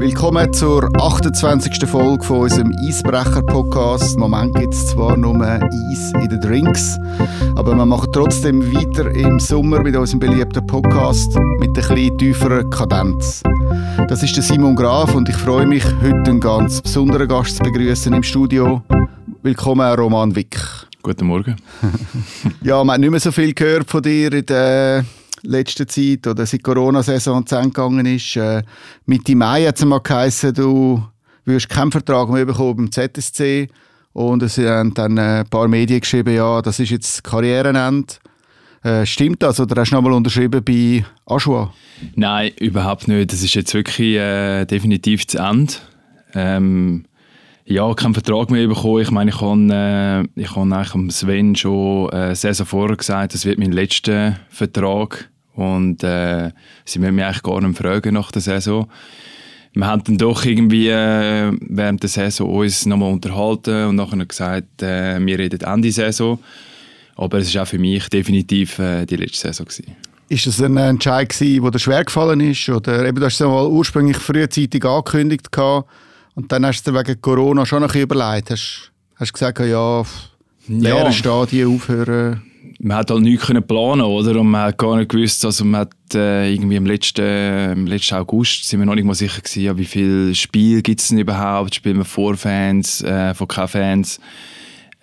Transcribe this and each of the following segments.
Willkommen zur 28. Folge von unserem Eisbrecher-Podcast. Im Moment gibt es zwar nur Eis in den Drinks, aber wir machen trotzdem weiter im Sommer mit unserem beliebten Podcast mit einer etwas tieferen Kadenz. Das ist der Simon Graf und ich freue mich, heute einen ganz besonderen Gast zu begrüßen im Studio. Willkommen, Roman Wick. Guten Morgen. ja, man hat nicht mehr so viel gehört von dir in der letzten Zeit oder seit Corona-Saison zu Ende gegangen ist. Äh, Mitte Mai hat es mal geheißen, du wirst keinen Vertrag mehr bekommen beim ZSC. Und es haben dann ein paar Medien geschrieben, ja, das ist jetzt Karrierenende. Äh, stimmt das oder hast du nochmal unterschrieben bei Aschua? Nein, überhaupt nicht. Das ist jetzt wirklich äh, definitiv zu Ende. Ähm, ja, keinen Vertrag mehr bekommen. Ich meine, ich habe, äh, habe eigentlich Sven schon äh, Saison vorher gesagt, das wird mein letzter Vertrag. Und äh, sie müssen mich eigentlich gar nicht fragen nach der Saison. Wir haben dann doch irgendwie äh, während der Saison uns nochmal unterhalten und nachher gesagt, äh, wir reden Ende Saison. Aber es war auch für mich definitiv äh, die letzte Saison. Gewesen. Ist das ein Entscheid gewesen, der dir schwer gefallen ist? Oder eben, du hast es mal ursprünglich frühzeitig angekündigt gehabt, und dann hast du dir wegen Corona schon noch überlegt. Hast du gesagt, ja, leere ja. Stadien aufhören? Man hat halt nichts können planen oder? Und man hat gar nicht gewusst, also man hat äh, irgendwie im letzten, im letzten August sind wir noch nicht mal sicher gewesen, ja, wie viel Spiel gibt es denn überhaupt? Spielen wir vor Fans, äh, von keinen Fans?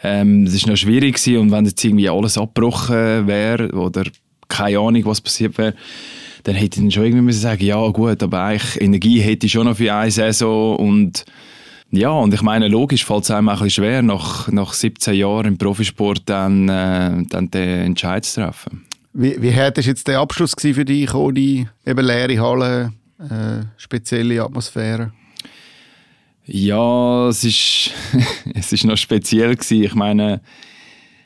Ähm, das ist noch schwierig gewesen. und wenn jetzt irgendwie alles abgebrochen wäre oder keine Ahnung, was passiert wäre, dann hätte ich dann schon irgendwie müssen sagen, ja gut, aber eigentlich Energie hätte ich schon noch für eine Saison und ja, und ich meine, logisch fällt es einem auch ein bisschen schwer, nach, nach 17 Jahren im Profisport dann, äh, dann den Entscheid zu treffen. Wie, wie hart war jetzt der Abschluss für dich, ohne eben leere Halle, äh, spezielle Atmosphäre? Ja, es ist, es ist noch speziell gewesen. Ich meine,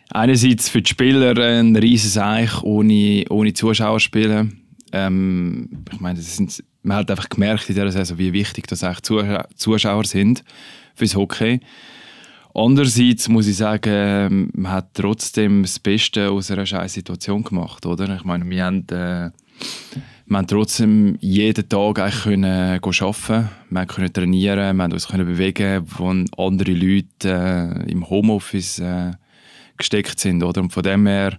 einerseits für die Spieler ein riesiges Eich ohne, ohne Zuschauer spielen. Ähm, ich meine, das sind man hat einfach gemerkt in dieser Saison, wie wichtig das eigentlich Zuschauer sind fürs Hockey. Andererseits muss ich sagen, man hat trotzdem das Beste aus einer scheiß Situation gemacht, oder? Ich meine, wir haben, äh, wir haben trotzdem jeden Tag eigentlich können arbeiten, wir können trainieren, wir haben uns können bewegen, wo andere Leute äh, im Homeoffice äh, gesteckt sind, oder? Und von dem her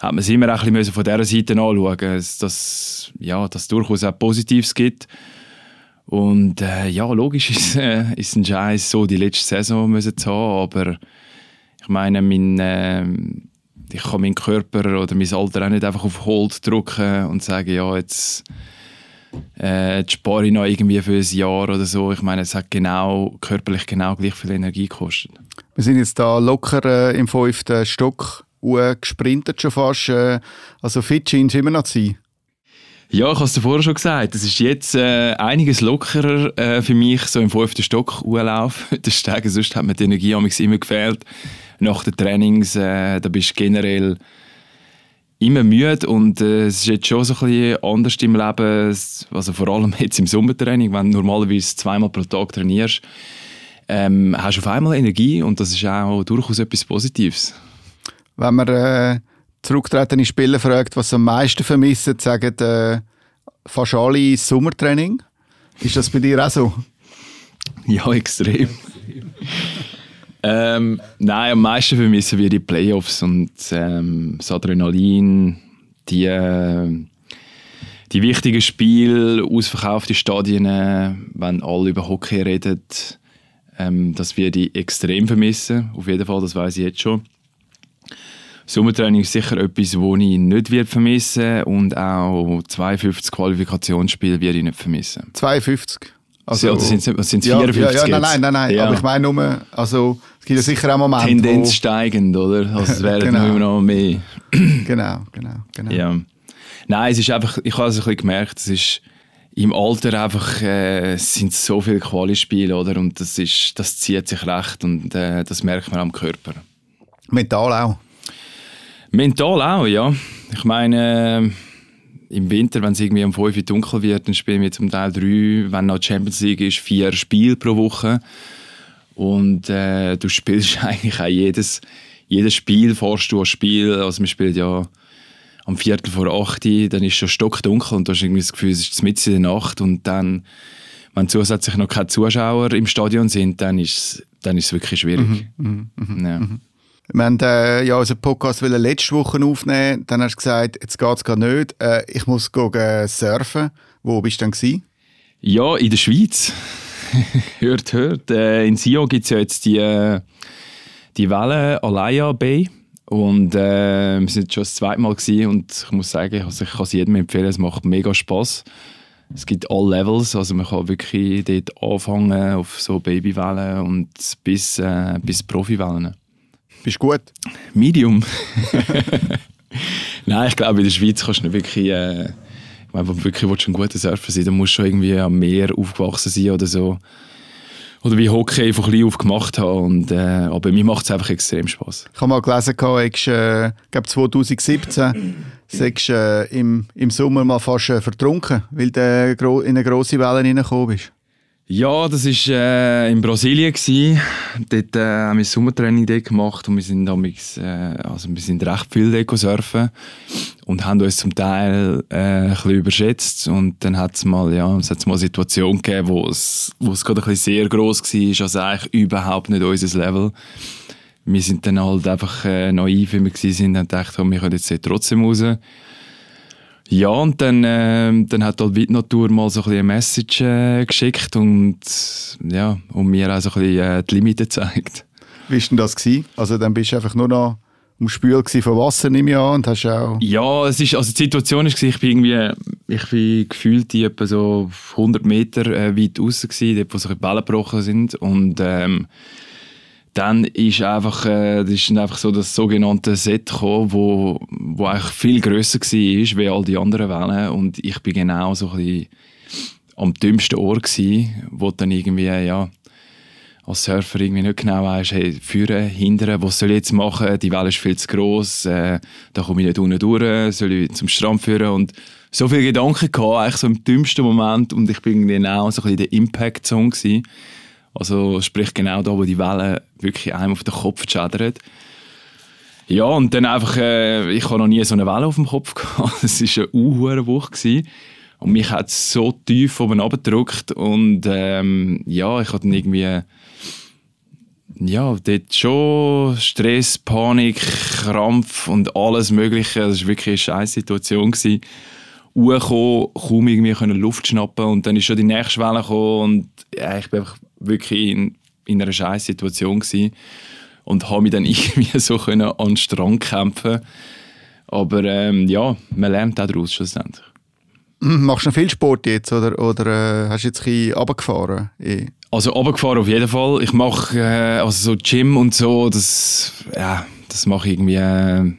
hat man es immer ein bisschen von dieser Seite anschauen, dass es ja, dass durchaus auch Positives gibt. Und äh, ja, logisch ist, äh, ein Scheiß so die letzte Saison müssen zu haben, aber ich meine, mein, äh, ich kann meinen Körper oder mein Alter auch nicht einfach auf Hold drücken und sagen, ja, jetzt, äh, jetzt spare ich noch irgendwie für ein Jahr oder so. Ich meine, es hat genau, körperlich genau gleich viel Energie gekostet. Wir sind jetzt da locker äh, im fünften Stock gesprintet schon fast. Äh, also fit scheint immer noch zu sein. Ja, ich habe es dir vorher schon gesagt. Es ist jetzt äh, einiges lockerer äh, für mich, so im fünften Stock Urlaub. das Steigen, sonst hat mir die Energie immer gefehlt. Nach den Trainings, äh, da bist du generell immer müde und äh, es ist jetzt schon so ein bisschen anders im Leben, also vor allem jetzt im Sommertraining, wenn du normalerweise zweimal pro Tag trainierst, ähm, hast du auf einmal Energie und das ist auch durchaus etwas Positives wenn man äh, zurücktretende Spieler fragt, was sie am meisten vermissen, sagen äh, fast alle Sommertraining. Ist das bei dir auch so? Ja, extrem. ähm, nein, am meisten vermissen wir die Playoffs und ähm, das Adrenalin, die, äh, die wichtigen Spiele, ausverkaufte Stadien, äh, wenn alle über Hockey reden, ähm, dass wir die extrem vermissen. Auf jeden Fall, das weiß ich jetzt schon. Sommertraining ist sicher etwas, das ich nicht wird vermissen und auch 52 Qualifikationsspiele werde ich nicht vermissen. 52? Also, ja, sind es 54 ja, ja, ja, nein, nein, nein, nein. Ja. aber ich meine nur, also es gibt ja sicher auch Momente, Tendenz wo... steigend, oder? Also es wären genau. immer noch mehr. genau, genau, genau. Ja. Nein, es ist einfach, ich habe es ein bisschen gemerkt, es ist im Alter einfach äh, sind so viele Quali-Spiele, oder? Und das, ist, das zieht sich recht und äh, das merkt man am Körper. Mental auch? Mental auch, ja. Ich meine, äh, im Winter, wenn es irgendwie um 5 Uhr dunkel wird, dann spielen wir zum Teil drei, wenn noch Champions League ist, vier Spiele pro Woche. Und äh, du spielst eigentlich auch jedes, jedes Spiel, fährst du ein Spiel. Also wir spielen ja am Viertel vor acht, dann ist es schon stockdunkel und du hast irgendwie das Gefühl, es ist mitten in der Nacht und dann wenn zusätzlich noch keine Zuschauer im Stadion sind, dann ist es dann ist wirklich schwierig. Mhm, mh, mh, ja. Mhm. Wir haben äh, ja, unseren Podcast letzte Woche aufnehmen. Dann hast du gesagt, jetzt geht es gar nicht. Äh, ich muss gehen, surfen. Wo bist du denn? Gewesen? Ja, in der Schweiz. hört, hört. Äh, in Sion gibt es ja jetzt die, äh, die Welle Alaya Bay. Und äh, wir sind schon das zweite Mal gewesen und ich muss sagen, also ich kann es jedem empfehlen, es macht mega Spaß. Es gibt all Levels, also man kann wirklich dort anfangen auf so Babywellen und bis, äh, bis Profiwellen. Bist du gut? Medium. Nein, ich glaube, in der Schweiz kannst du nicht wirklich, äh, wenn du wirklich willst, ein guter Surfer sein dann musst du schon irgendwie am Meer aufgewachsen sein oder so. Oder wie Hockey von klein auf gemacht. Und, äh, aber mir macht es einfach extrem Spaß. Ich habe mal gelesen, du hast, äh, glaube 2017 sagst, äh, im, im Sommer mal fast äh, vertrunken, weil du in eine grosse Welle reingekommen bist. Ja, das war äh, in Brasilien. Gewesen. Dort äh, haben wir Sommertraining gemacht und wir sind, damals, äh, also wir sind recht viel dort surfen und haben uns zum Teil äh, ein bisschen überschätzt. Und dann hat es mal, ja, es mal eine Situation gegeben, wo es, wo es gerade ein bisschen sehr gross war, also eigentlich überhaupt nicht unser Level. Wir sind dann halt einfach äh, naiv, wie wir waren, und dachten, wir können jetzt trotzdem raus. Ja, und dann, äh, dann hat halt die Natur mal so ein bisschen eine Message äh, geschickt und, ja, und mir auch so ein bisschen äh, die Limite gezeigt. Wie war denn das? Gewesen? Also dann bist du einfach nur noch am Spül von Wasser, nehme ich an, und hast auch... Ja, es ist, also die Situation war, ich bin irgendwie, ich bin gefühlt etwa so 100 Meter äh, weit raus gewesen, dort wo so die Bälle gebrochen sind und ähm, dann ist einfach, äh, das ist einfach so das sogenannte Set gekommen, wo, wo eigentlich viel grösser war wie all die anderen Wellen. Und ich bin genau so ein am dümmsten Ohr gewesen, wo dann irgendwie, ja, als Surfer irgendwie nicht genau weißt, hey, führen, hindern, was soll ich jetzt machen, die Welle ist viel zu gross, äh, da komme ich nicht unten durch, soll ich zum Strand führen? Und so viele Gedanken gehabt, eigentlich so im dümmsten Moment. Und ich bin genau so ein bisschen der Impact-Zone also sprich genau da, wo die Welle wirklich einem auf den Kopf schädert. Ja, und dann einfach, äh, ich habe noch nie so eine Welle auf dem Kopf gehabt. Es war eine unhure Woche. Und mich hat es so tief oben abgedrückt. Und ähm, ja, ich hatte dann irgendwie ja, dort schon Stress, Panik, Krampf und alles Mögliche. Das war wirklich eine scheiß Situation. Hochgekommen, kaum irgendwie Luft schnappen und dann ist schon die nächste Welle gekommen und ja, ich bin einfach wirklich in, in einer scheiß Situation gewesen und habe mich dann irgendwie so können an den Strand kämpfen aber ähm, ja, man lernt auch daraus schlussendlich. Machst du noch viel Sport jetzt oder, oder äh, hast du jetzt ein bisschen runtergefahren? Also runtergefahren auf jeden Fall. Ich mache äh, also so Gym und so, das, ja, das mache ich irgendwie, äh,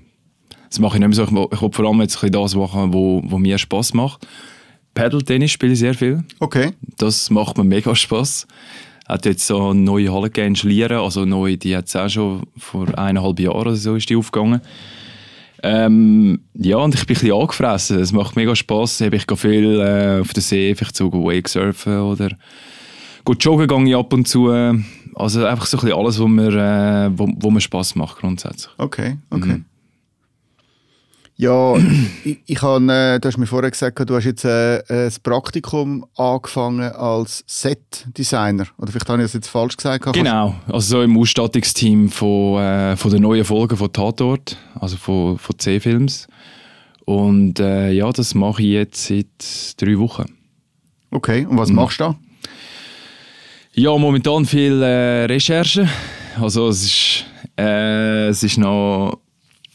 das mache ich nicht mehr so. Ich, ich will vor allem jetzt ein das machen, wo, wo mir Spass macht. Paddle-Tennis spiele ich sehr viel. Okay. Das macht mir mega Spass hat jetzt so eine neue Halle gegeben in Schlieren, also neu, die hat es auch schon vor eineinhalb Jahren oder so ist die aufgegangen. Ähm, ja, und ich bin ein bisschen angefressen. Es macht mega Spass. Ich gehe viel äh, auf der See, vielleicht so Wakesurfen oder gut joggen gehe ich ab und zu. Also einfach so ein bisschen alles, was mir, äh, wo, wo mir Spass macht grundsätzlich. Okay, okay. Mhm. Ja, ich, ich habe, äh, du hast mir vorher gesagt, du hast jetzt äh, ein Praktikum angefangen als Set-Designer. Oder vielleicht habe ich das jetzt falsch gesagt. Genau, also so im Ausstattungsteam von, äh, von der neuen Folge von Tatort, also von, von C-Films. Und äh, ja, das mache ich jetzt seit drei Wochen. Okay, und was mhm. machst du da? Ja, momentan viel äh, Recherche. Also es ist, äh, es ist noch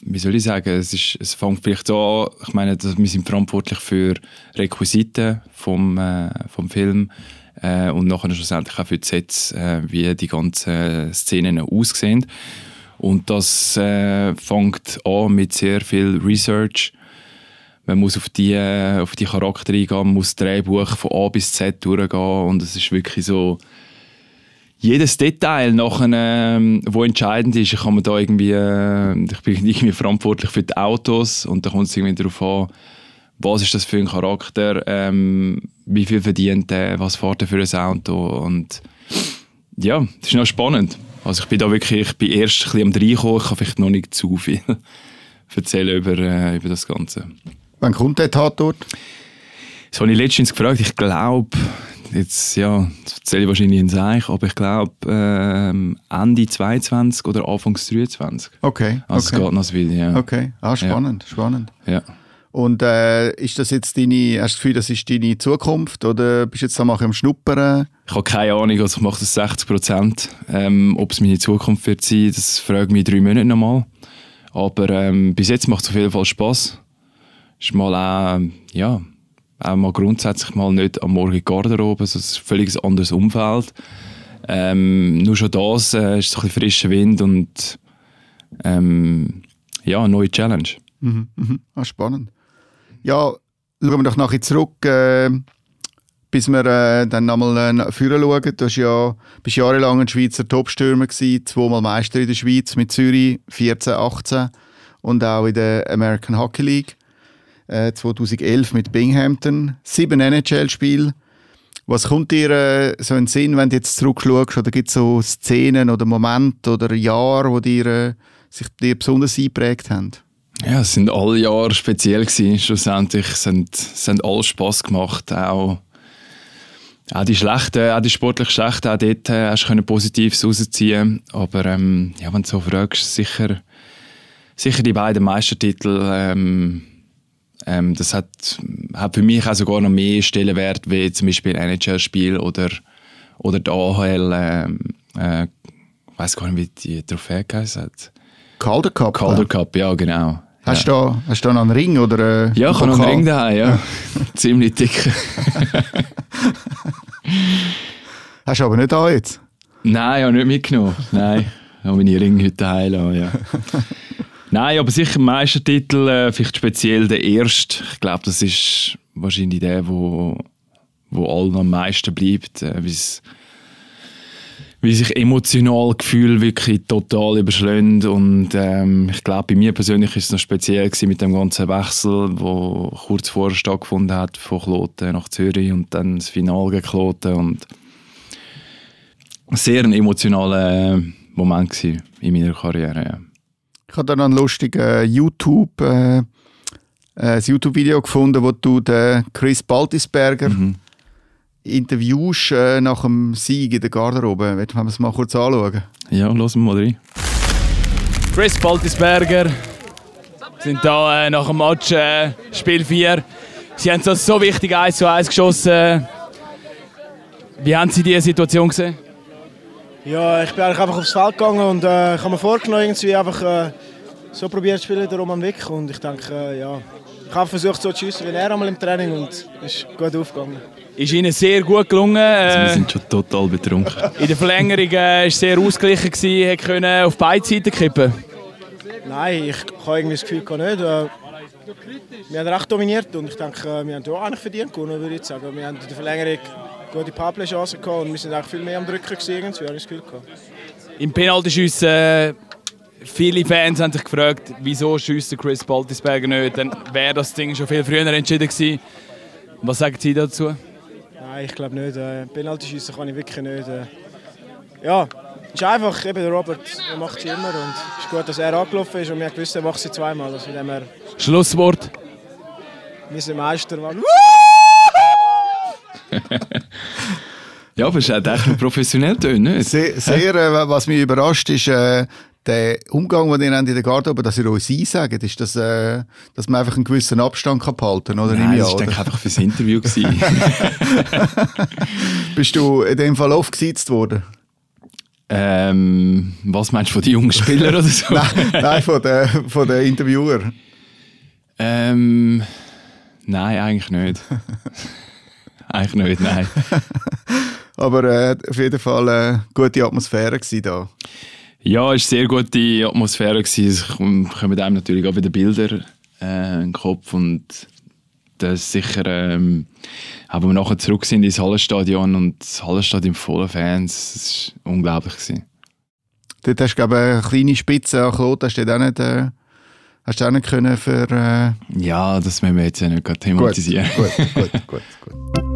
wie soll ich sagen, es, ist, es fängt vielleicht so an, ich meine, wir sind verantwortlich für Requisiten vom, äh, vom Film äh, und nachher schlussendlich auch für die Sets, äh, wie die ganzen Szenen aussehen. Und das äh, fängt an mit sehr viel Research. Man muss auf die, äh, auf die Charakter eingehen, man muss das Drehbuch von A bis Z durchgehen und es ist wirklich so jedes Detail nachher, ähm, wo entscheidend ist, ich kann da irgendwie, äh, ich bin irgendwie verantwortlich für die Autos und da kommt es irgendwie darauf an, was ist das für ein Charakter, ähm, wie viel verdient er, was fährt er für ein Auto und ja, das ist noch spannend. Also ich bin da wirklich, ich bin erst ein bisschen am reinkommen, ich kann vielleicht noch nicht zu viel erzählen über, äh, über das Ganze. Wann kommt der Tatort? Das habe ich letztens gefragt, ich glaube jetzt, ja, das erzähle ich wahrscheinlich in Seich, aber ich glaube ähm, Ende 22 oder Anfangs 23. Okay. Also okay. es geht noch viel, ja. Okay, ah, spannend, spannend. ja. Und äh, ist das jetzt deine, hast du das Gefühl, das ist deine Zukunft oder bist du jetzt am Schnuppern? Ich habe keine Ahnung, also ich mache das 60 Prozent. Ähm, ob es meine Zukunft wird sein, das frage ich mich drei Monaten nochmal. Aber ähm, bis jetzt macht es auf jeden Fall Spass. Ist mal auch, ja, auch mal grundsätzlich mal nicht am Morgen Garderobe, also ein völlig anderes Umfeld. Ähm, nur schon das äh, ist so ein frischer Wind und ähm, ja, eine neue Challenge. Mhm, mhm. Ah, spannend. Ja, schauen wir doch nachher zurück, äh, bis wir äh, dann nochmal äh, führen schauen. Du hast ja, bist jahrelang ein Schweizer Topstürmer gewesen, zweimal Meister in der Schweiz mit Zürich, 14, 18 und auch in der American Hockey League. Äh, 2011 mit Binghamton, sieben NHL-Spiele. Was kommt dir äh, so in den Sinn, wenn du jetzt zurückschaust? Oder gibt es so Szenen oder Momente oder Jahre, wo dir, äh, sich dir besonders eingeprägt haben? Ja, es sind alle Jahre speziell gewesen. Schlussendlich es haben, es alle Spass gemacht. Auch, auch die schlechten, auch die sportlich schlechten, auch dort äh, hast du können Positives rausziehen. Aber ähm, ja, wenn du so fragst, sicher, sicher die beiden Meistertitel. Ähm, ähm, das hat, hat für mich auch sogar noch mehr Stellenwert wie zum Beispiel ein NHL-Spiel oder oder die AHL. Ähm, äh, ich weiß gar nicht, wie die Trophäe geheißen hat. Calder Cup? Calder Cup, ja genau. Hast, du da, hast du noch einen Ring? Oder, äh, Ja, ich habe noch einen Ring daheim, ja. Ziemlich dick. Hast du aber nicht da jetzt? Nein, ich habe nicht mitgenommen. Nein, ich habe meine Ringe heute daheim lassen, ja. Nein, aber sicher Meistertitel, äh, vielleicht speziell der erste. Ich glaube, das ist wahrscheinlich der, wo, wo allen am meisten bleibt. Äh, wie sich emotional Gefühl wirklich total überschlägt und ähm, ich glaube, bei mir persönlich ist es noch speziell mit dem ganzen Wechsel, wo kurz vorher stattgefunden hat von Kloten nach Zürich und dann das Finale gegen Kloten und sehr ein emotionaler Moment gewesen in meiner Karriere. Ja. Ich habe dann einen lustigen YouTube, äh, ein YouTube-Video gefunden, wo du den Chris Baltisberger Mhm. interviewst äh, nach dem Sieg in der Garderobe. Wollen wir es mal kurz anschauen? Ja, wir mal rein. Chris Baltisberger sind da äh, nach dem Match äh, Spiel 4. Sie haben das so wichtig 1 zu 1 geschossen. Wie haben Sie diese Situation gesehen? Ja, ich bin eigentlich einfach aufs Feld gegangen und äh, ich habe mir vorgenommen, irgendwie einfach äh, so probiert zu spielen, der Roman Wick. Und ich denke, äh, ja, ich habe versucht so zu schiessen wie er einmal im Training und es ist gut aufgegangen. Ist Ihnen sehr gut gelungen. Also wir Äh, sind schon total betrunken. in der Verlängerung äh, war es sehr ausgeglichen, gewesen, hat können auf beide Seiten kippen. Nein, ich habe irgendwie das Gefühl nicht. Äh, wir haben recht dominiert und ich denke, äh, wir haben ja eigentlich verdient gewonnen, würde ich sagen. Wir haben in der Verlängerung gute Powerplay-Chancen gehabt und wir sind eigentlich viel mehr am Drücken gewesen, irgendwie, habe ich das Gefühl gehabt. Im Penaltyschiessen, äh, viele Fans haben sich gefragt, wieso schießt Chris Baltisberger nicht. Dann wäre das Ding schon viel früher entschieden gewesen. Was sagen Sie dazu? Nein, ich glaube nicht. Äh, Penalty schiessen kann ich wirklich nicht. Äh, ja, ist einfach, eben der Robert er macht sie immer und es ist gut, dass er angelaufen ist und wir gewusst, er macht sie zweimal. Also Schlusswort. wir sind Meister. Mann. Ja, aber es echt noch professionell tönen, nicht? Sehr, sehr äh, was mich überrascht, ist äh, der Umgang, den ihr habt in der Garderobe, dass ihr uns einsagt, ist, dass, äh, dass man einfach einen gewissen Abstand kann behalten kann, oder? Nein, das war einfach fürs Interview. Bist du in dem Fall oft gesitzt worden? ähm, was meinst du von den jungen Spielern oder so? Nein, nein von den von der Interviewer. Ähm, nein, eigentlich nicht. Eigentlich nicht, nein. Aber äh, auf jeden Fall eine gute Atmosphäre da. Ja, es war eine sehr gute Atmosphäre. gewesen. Es kommen einem natürlich auch wieder Bilder äh, in den Kopf und das ist sicher, ähm, wenn wir nachher zurück sind ins Hallenstadion und das Hallenstadion voller Fans, das war unglaublich. Gewesen. Dort hast du, glaube eine kleine Spitze an Klot, hast du auch nicht, äh, hast du auch nicht können für... Äh, Ja, das müssen wir jetzt ja nicht thematisieren. Gut, gut, gut, gut, gut.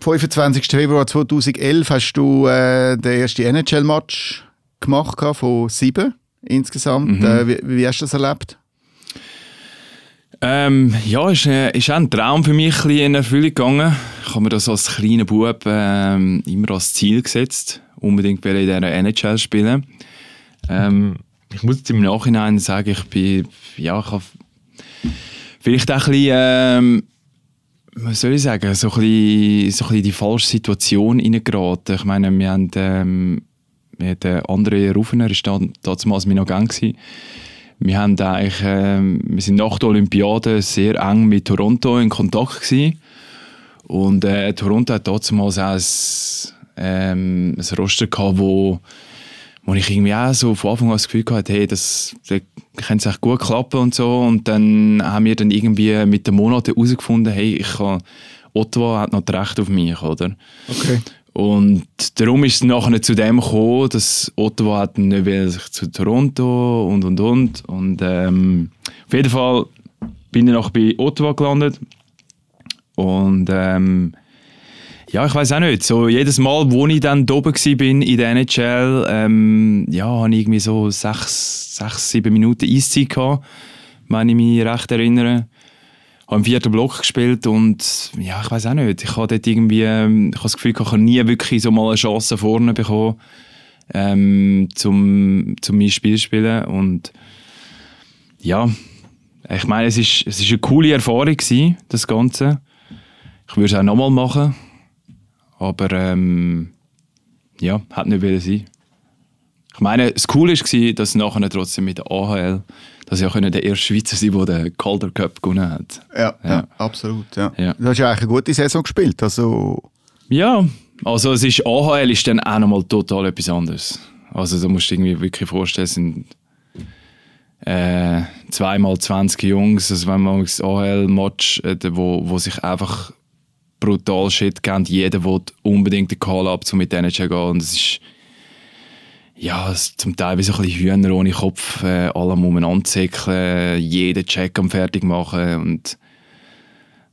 25. Februar 2011 hast du äh, den ersten NHL-Match gemacht von sieben insgesamt. Mhm. Äh, wie, wie hast du das erlebt? Ähm, ja, ist, äh, ist auch ein Traum für mich ein in Erfüllung gegangen. Ich habe mir das als kleiner Bub ähm, immer als Ziel gesetzt, unbedingt in dieser NHL spielen. Ähm, ich muss jetzt im Nachhinein sagen, ich bin, ja, ich habe vielleicht auch ein bisschen, ähm, was soll ich sagen, so ein bisschen, so die falsche Situation reingeraten. Ich meine, wir haben, ähm, der andere Rufener war damals mein Agent. Wir, haben eigentlich, äh, wir sind nach der Olympiade sehr eng mit Toronto in Kontakt gewesen. Und äh, Toronto hat damals auch ein, ähm, ein Roster gehabt, wo, wo ich irgendwie auch so von Anfang an das Gefühl hatte, hey, das, könnte echt gut klappen und so. Und dann haben wir dann irgendwie mit den Monaten herausgefunden, hey, ich kann, Ottawa hat noch das Recht auf mich, oder? Okay. Und darum ist es nachher zu dem gekommen, dass Ottawa hat nicht will sich zu Toronto und und und. Und ähm, auf jeden Fall bin ich noch bei Ottawa gelandet. Und ähm, ja, ich weiß auch nicht. So jedes Mal, wo ich dann oben bin in der NHL, ähm, ja, habe ich irgendwie so sechs, sechs sieben Minuten Eiszeit gehabt, wenn ich mich recht erinnere habe im vierten Block gespielt und ja, ich weiß auch nicht. Ich habe dort irgendwie, ähm, ich habe das Gefühl, ich habe nie wirklich so mal eine Chance vorne bekommen, ähm, zum, zum mein Spiel zu spielen und ja, ich meine, es ist, es ist eine coole Erfahrung gewesen, das Ganze. Ich würde es auch nochmal machen, aber ähm, ja, hat nicht wieder sein. Ich meine, das Coole war, dass nachher trotzdem mit der AHL dass ich auch der erste Schweizer sein der den Calder Cup gewonnen hat. Ja, ja. ja absolut. Ja. Ja. Du hast ja eigentlich eine gute Saison gespielt. Also ja, also es ist, AHL ist dann auch nochmal total etwas anderes. Also da musst du dir irgendwie wirklich vorstellen, es sind äh, zweimal 20 Jungs, also wenn man das AHL-Match, äh, wo, wo sich einfach brutal Shit geben, jeder will unbedingt den Call-Up, um mit denen zu gehen und es ist ja, zum Teil wie so ein bisschen Hühner ohne Kopf, äh, alle umeinander zickeln, jeden Check am fertig machen und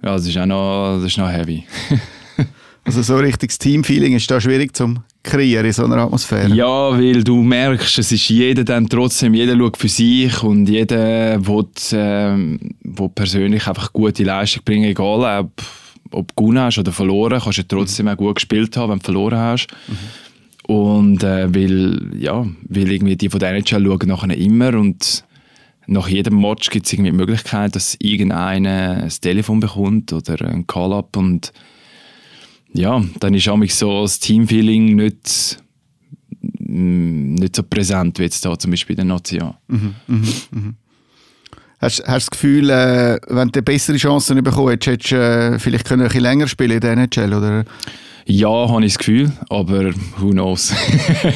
ja, das ist auch noch, das ist noch heavy. also so ein richtiges Teamfeeling ist da schwierig zum kreieren in so einer Atmosphäre. Ja, weil du merkst, es ist jeder dann trotzdem, jeder schaut für sich und jeder will, äh, will persönlich einfach gute Leistung bringen, egal ob, ob du gewonnen hast oder verloren, kannst du trotzdem mhm. auch gut gespielt haben, wenn du verloren hast. Mhm. Und äh, weil, ja, weil irgendwie die von der NHL schauen nachher immer und nach jedem Match gibt es irgendwie die Möglichkeit, dass irgendeiner ein Telefon bekommt oder ein Call-Up und ja, dann ist auch so das Teamfeeling nicht, mm, nicht so präsent wie jetzt da zum Beispiel in der Nation. Mhm, mhm, mhm. Hast, hast du das Gefühl, äh, wenn du bessere Chancen bekommen hättest, hättest du äh, vielleicht können ein bisschen länger spielen in der NHL, oder? Ja, habe ich das Gefühl, aber who knows.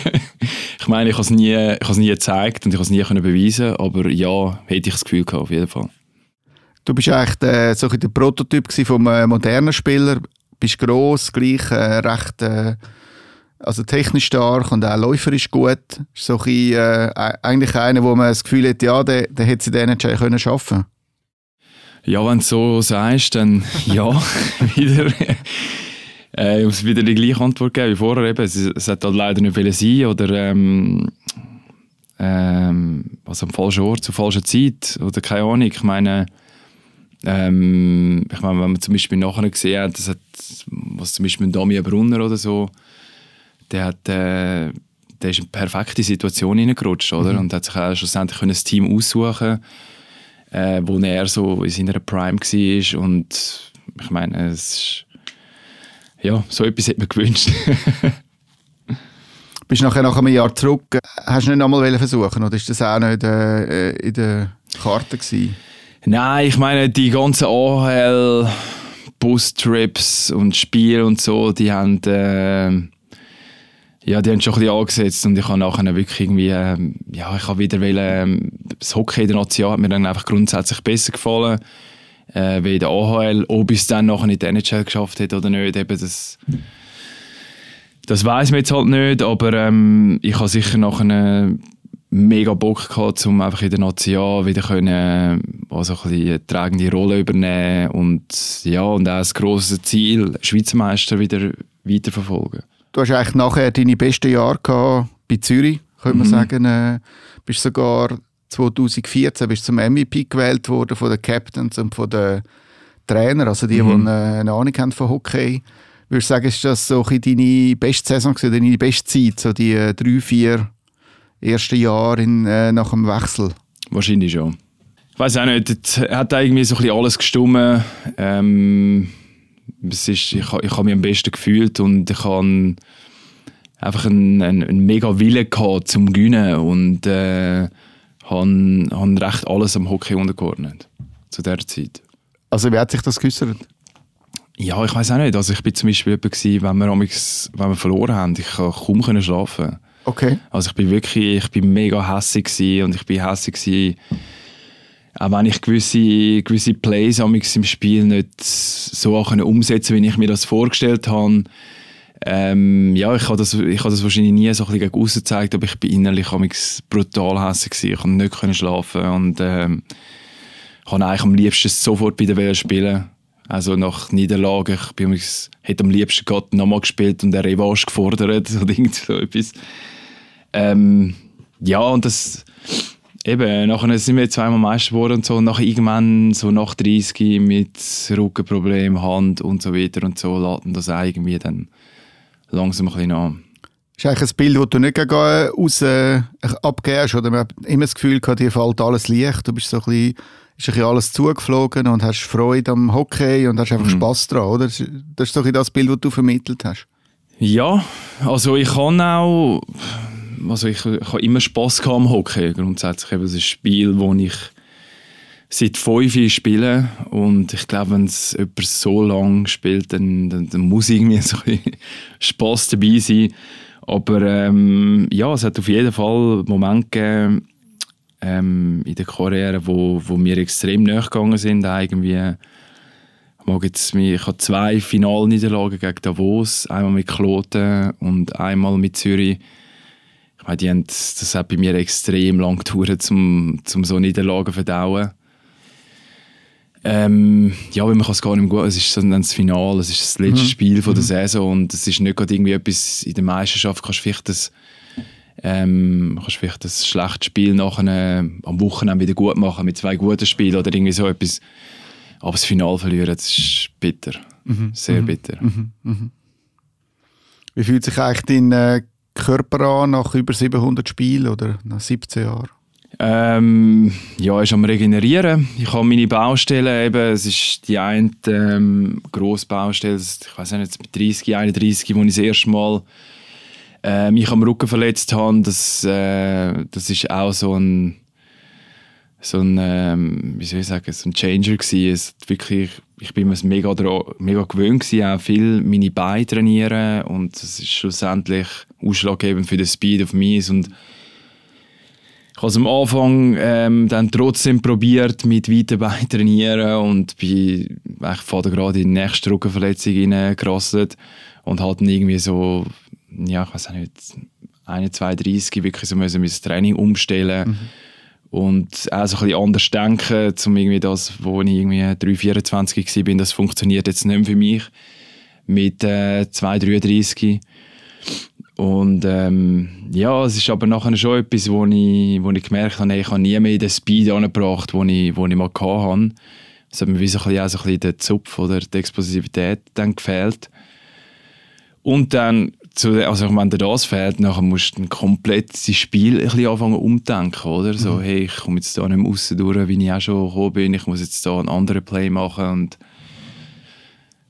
ich meine, ich habe es nie, nie gezeigt und ich habe es nie können beweisen aber ja, hätte ich das Gefühl gehabt, auf jeden Fall. Du bist eigentlich der, so der Prototyp vom äh, modernen Spieler, bist gross, gleich äh, recht äh, also technisch stark und auch läuferisch gut. So ein bisschen, äh, eigentlich einer, wo man das Gefühl hat, ja, der, der hätte sie den NHL können schaffen. Ja, wenn du so sagst, dann ja, wieder. Äh, ich muss wieder die gleiche Antwort geben wie vorher. Eben. Es, es hat halt leider nicht viel sein oder ähm, ähm, also am falschen Ort zur falschen Zeit oder keine Ahnung. Ich meine, ähm, ich meine, wenn man zum Beispiel nachher gesehen hat, das hat, was zum Beispiel Damian Brunner oder so, der hat, äh, der ist in eine perfekte Situation hineingerutscht, oder? Mhm. Und hat sich auch schlussendlich ein Team aussuchen, äh, wo er so in seiner Prime war und ich meine, es ist ja, so etwas hätte man gewünscht. Bist nachher nach einem Jahr zurück, hast du nicht nochmal versuchen oder ist das auch nicht äh, in der Karte gewesen? Nein, ich meine, die ganzen AHL Bustrips und Spiele und so, die haben, äh, ja, die haben schon ein bisschen angesetzt und ich habe nachher wirklich irgendwie, äh, ja, ich habe wieder wollen, äh, das Hockey in der Nation hat mir dann einfach grundsätzlich besser gefallen äh, wie in der AHL. Ob es dann nachher in der NHL geschafft hat oder nicht, eben das, das weiß man jetzt halt nicht, aber ähm, ich habe sicher nachher mega Bock gehabt, um einfach in der Nation wieder können, also ein bisschen eine tragende Rolle übernehmen und ja, und auch das grosse Ziel, Schweizer Meister wieder weiterverfolgen. Du hast eigentlich nachher deine besten Jahre gehabt bei Zürich, könnte man mhm. sagen. Äh, bist sogar 2014 bist zum MVP gewählt worden von den Captains und von den Trainern, also die, Mhm. die eine, Ahnung haben von Hockey. Würdest du sagen, ist das so deine beste Saison gewesen, oder deine beste Zeit, so die äh, drei, vier ersten Jahre in, äh, nach dem Wechsel? Wahrscheinlich schon. Ich weiß auch nicht, es hat irgendwie so ein bisschen alles gestimmt. Ähm, es ist, ich ich habe mich am besten gefühlt und ich habe einfach einen, einen, einen mega Wille gehabt zum Gewinnen und äh, habe, habe recht alles am Hockey untergeordnet zu der Zeit. Also wie hat sich das geäussert? Ja, ich weiß auch nicht. Also ich bin zum Beispiel jemand gewesen, wenn wir, amigs- wenn wir verloren haben, ich konnte kaum können schlafen. Okay. Also ich bin wirklich, ich bin mega hässig und ich bin hässig auch wenn ich gewisse, gewisse Plays im Spiel nicht so umsetzen wie ich mir das vorgestellt habe. Ähm, ja, ich habe das, ich habe das wahrscheinlich nie so ein bisschen gezeigt, aber ich bin innerlich brutal hässig gewesen. Ich konnte nicht können schlafen und ähm, habe eigentlich am liebsten sofort wieder wollen spielen. Also nach Niederlage, ich bin hätte am liebsten Gott nochmal gespielt und eine Revanche gefordert oder irgend so etwas. Ähm, ja, und das eben, nachher sind wir zweimal Meister geworden und so, und nachher irgendwann so nach 30 mit Rückenproblem, Hand und so weiter und so, laden das auch irgendwie dann langsam ein bisschen an. ist eigentlich ein Bild, das du nicht gegen äh, raus äh, abgehst, oder? Man hat immer das Gefühl gehabt, dir fällt alles leicht, du bist so ein bisschen, ist ein bisschen alles zugeflogen und hast Freude am Hockey und hast einfach Spass dran, oder? Das ist das ist so ein bisschen das Bild, das du vermittelt hast. Ja, also ich kann auch, also ich, ich habe immer Spass am Hockey. Grundsätzlich eben, es ist ein Spiel, das ich seit fünf Jahren spiele und ich glaube, wenn es jemand so lange spielt, dann, dann, dann muss irgendwie so ein Spass dabei sein. Aber ähm, ja, es hat auf jeden Fall Momente gegeben ähm, in der Karriere, wo, wo mir extrem nachgegangen sind. Irgendwie, ich mag ich habe zwei Finalniederlagen gegen Davos, einmal mit Kloten und einmal mit Zürich. Ich meine, die haben, das hat bei mir extrem lang gedauert, um, um so Niederlagen zu verdauen. Ähm, ja, weil man kann es gar nicht gut. Es ist so dann das Finale, es ist das letzte Spiel von der Saison und es ist nicht gerade irgendwie etwas in der Meisterschaft. Kannst vielleicht das, ähm, kannst vielleicht das schlechte Spiel nachher äh, am Wochenende wieder gut machen mit zwei guten Spielen oder irgendwie so etwas. Aber das Finale verlieren, das ist bitter, sehr bitter. Wie fühlt sich eigentlich dein äh, Körper an nach über 700 Spielen oder nach 17 Jahren? Ähm, ja, ist am Regenerieren. Ich habe meine Baustellen eben, es ist die eine ähm, grosse Baustelle, ich weiß nicht, mit 30, 31, wo ich das erste Mal äh, mich am Rücken verletzt habe, das, äh, das ist auch so ein so ein, ähm, wie soll ich sagen, so ein Changer gewesen. Es wirklich, ich bin mir es mega, mega gewöhnt gewesen, auch viel meine Beine trainieren und das ist schlussendlich ausschlaggebend für den Speed auf mich und ich habe es am Anfang ähm, dann trotzdem probiert mit weiten Beinen trainieren und bin eigentlich vorher gerade in die nächste Rückenverletzung reingerasselt und dann irgendwie so, ja, ich weiß nicht, 1, 2, 30 wirklich so müssen mein Training umstellen und auch so ein bisschen anders denken, um irgendwie das, wo ich irgendwie 3, 24 war, bin, das funktioniert jetzt nicht mehr für mich mit äh, 2, 33 und ähm, ja, es ist aber nachher schon etwas, wo ich, wo ich gemerkt habe, ich habe nie mehr den Speed angebracht, den ich, wo ich mal hatte. Es hat mir wie so ein bisschen, auch so ein bisschen der Zupf oder die Explosivität dann gefehlt. Und dann, zu, also wenn dir das fehlt, nachher musst du ein komplett das Spiel ein bisschen anfangen umdenken, oder? So, hey, ich komme jetzt da nicht mehr raus durch, wie ich auch schon gekommen bin, ich muss jetzt da einen anderen Play machen und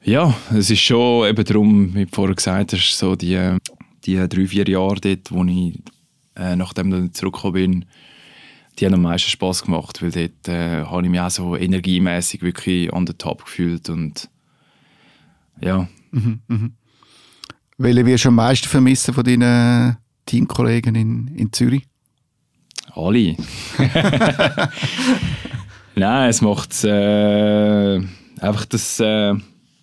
ja, es ist schon eben darum, wie du vorher gesagt hast, so die, die drei, vier Jahre dort, wo ich, äh, nachdem ich zurückgekommen bin, die haben am meisten Spass gemacht, weil dort äh, habe ich mich auch so energiemäßig wirklich an der Top gefühlt und ja, Welche wirst du am meisten vermissen von deinen Teamkollegen in, in Zürich? alle. Nein, es macht äh, einfach das, äh,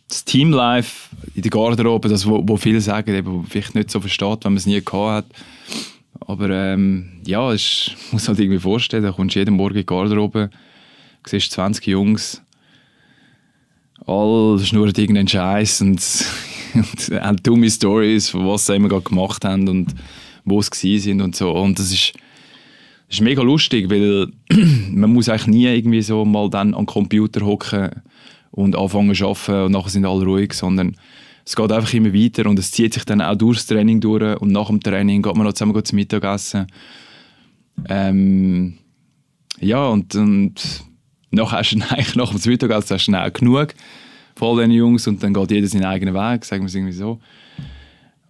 das Teamlife in der Garderobe, das, wo, wo viele sagen, eben, vielleicht nicht so versteht, wenn man es nie gehabt hat. Aber ähm, ja, ist- muss halt irgendwie vorstellen, da kommst du jeden Morgen in die Garderobe, siehst 20 Jungs, alle schnurren irgendeinen Scheiß und, und haben dumme Stories, von was sie immer gemacht haben und wo sie sind und so. Und das ist, ist mega lustig, weil man muss eigentlich nie irgendwie so mal dann am Computer hocken und anfangen zu arbeiten und nachher sind alle ruhig, sondern es geht einfach immer weiter und es zieht sich dann auch durchs Training durch und nach dem Training geht man noch zusammen zum Mittagessen. Ähm, ja, und, und nachher hast du eigentlich nach dem Mittagessen hast du dann auch genug von all diesen Jungs und dann geht jeder seinen eigenen Weg, sagen wir es irgendwie so.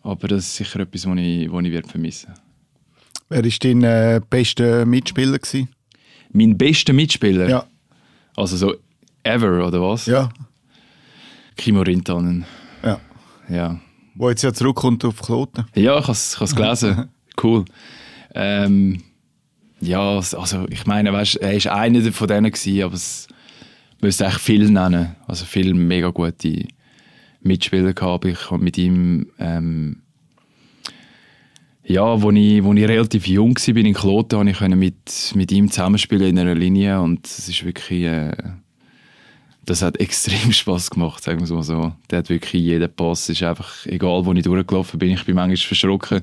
Aber das ist sicher etwas, was ich, was ich werde vermissen Wer war dein äh, bester Mitspieler? Gewesen? Mein bester Mitspieler? Ja. Also so ever, oder was? Ja. Kimo Rintanen. ja. Ja. Wo jetzt ja zurückkommt auf Kloten. Ja, ich habe es gelesen. cool. Ähm, ja, also ich meine, weißt, er war einer von denen, gewesen, aber es müsste eigentlich viel nennen. Also viele mega gute Mitspieler gehabt. Ich habe mit ihm, ähm, ja, wo ich, wo ich relativ jung war in Kloten, konnte ich mit, mit ihm zusammenspielen in einer Linie und es ist wirklich, äh, das hat extrem Spaß gemacht, sagen wir es mal so. Der hat wirklich jeden Pass, ist einfach, egal wo ich durchgelaufen bin, ich bin manchmal verschrocken,